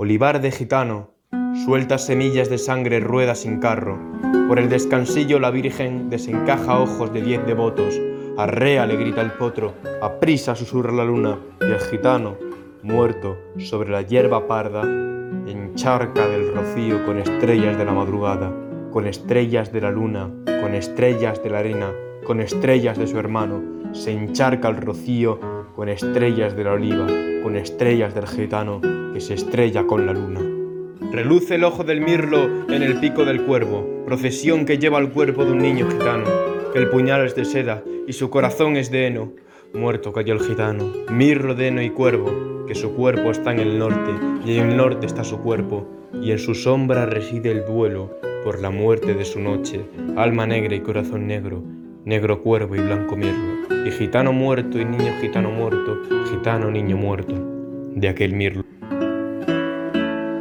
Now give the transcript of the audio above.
Olivar de gitano, sueltas semillas de sangre rueda sin carro. Por el descansillo la Virgen desencaja ojos de diez devotos. Arrea le grita el potro, aprisa susurra la luna, y el gitano, muerto sobre la hierba parda, encharca del rocío con estrellas de la madrugada, con estrellas de la luna, con estrellas de la arena, con estrellas de su hermano, se encharca el rocío con estrellas de la oliva, con estrellas del gitano que se estrella con la luna. Reluce el ojo del mirlo en el pico del cuervo, procesión que lleva el cuerpo de un niño gitano, que el puñal es de seda y su corazón es de heno. Muerto cayó el gitano, mirlo de heno y cuervo, que su cuerpo está en el norte y en el norte está su cuerpo, y en su sombra reside el duelo por la muerte de su noche, alma negra y corazón negro, negro cuervo y blanco mirlo, y gitano muerto y niño gitano muerto, gitano niño muerto, de aquel mirlo.